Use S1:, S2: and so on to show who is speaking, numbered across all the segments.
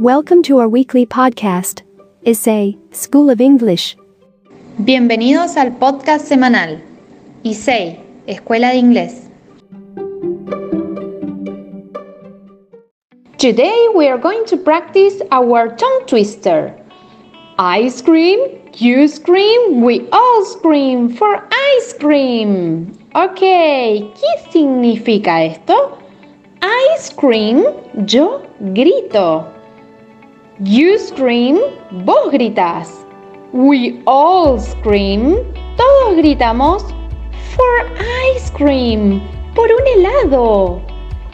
S1: Welcome to our weekly podcast, School of English.
S2: Bienvenidos al podcast semanal Escuela de Inglés. Today we are going to practice our tongue twister. I scream, you scream, we all scream for ice cream. Ok, ¿qué significa esto? I scream, yo grito. You scream, vos gritas. We all scream, todos gritamos for ice cream, por un helado.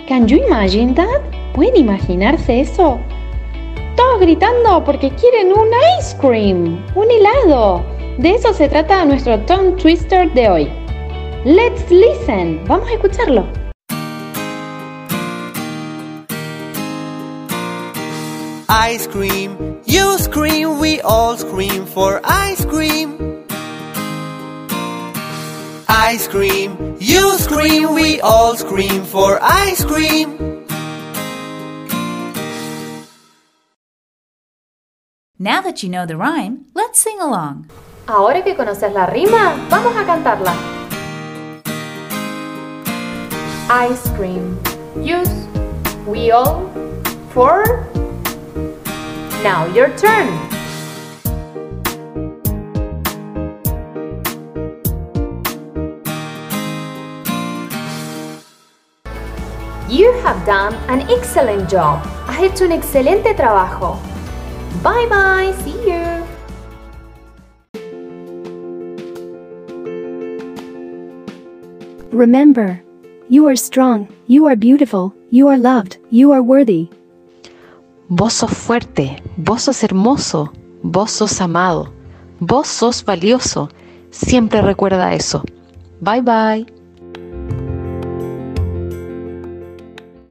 S2: Can you imagine that? ¿Pueden imaginarse eso? Todos gritando porque quieren un ice cream, un helado. De eso se trata nuestro tongue twister de hoy. Let's listen. Vamos a escucharlo.
S3: Ice cream, you scream, we all scream for ice cream. Ice cream, you scream, we all scream for ice cream.
S4: Now that you know the rhyme, let's sing along.
S2: Ahora que conoces la rima, vamos a cantarla. Ice cream, use, we all, for. Now your turn. You have done an excellent job. Has hecho un excelente trabajo. Bye bye. See you.
S1: Remember, you are strong, you are beautiful, you are loved, you are worthy.
S5: Vos sos fuerte, vos sos hermoso, vos sos amado, vos sos valioso. Siempre recuerda eso. Bye bye.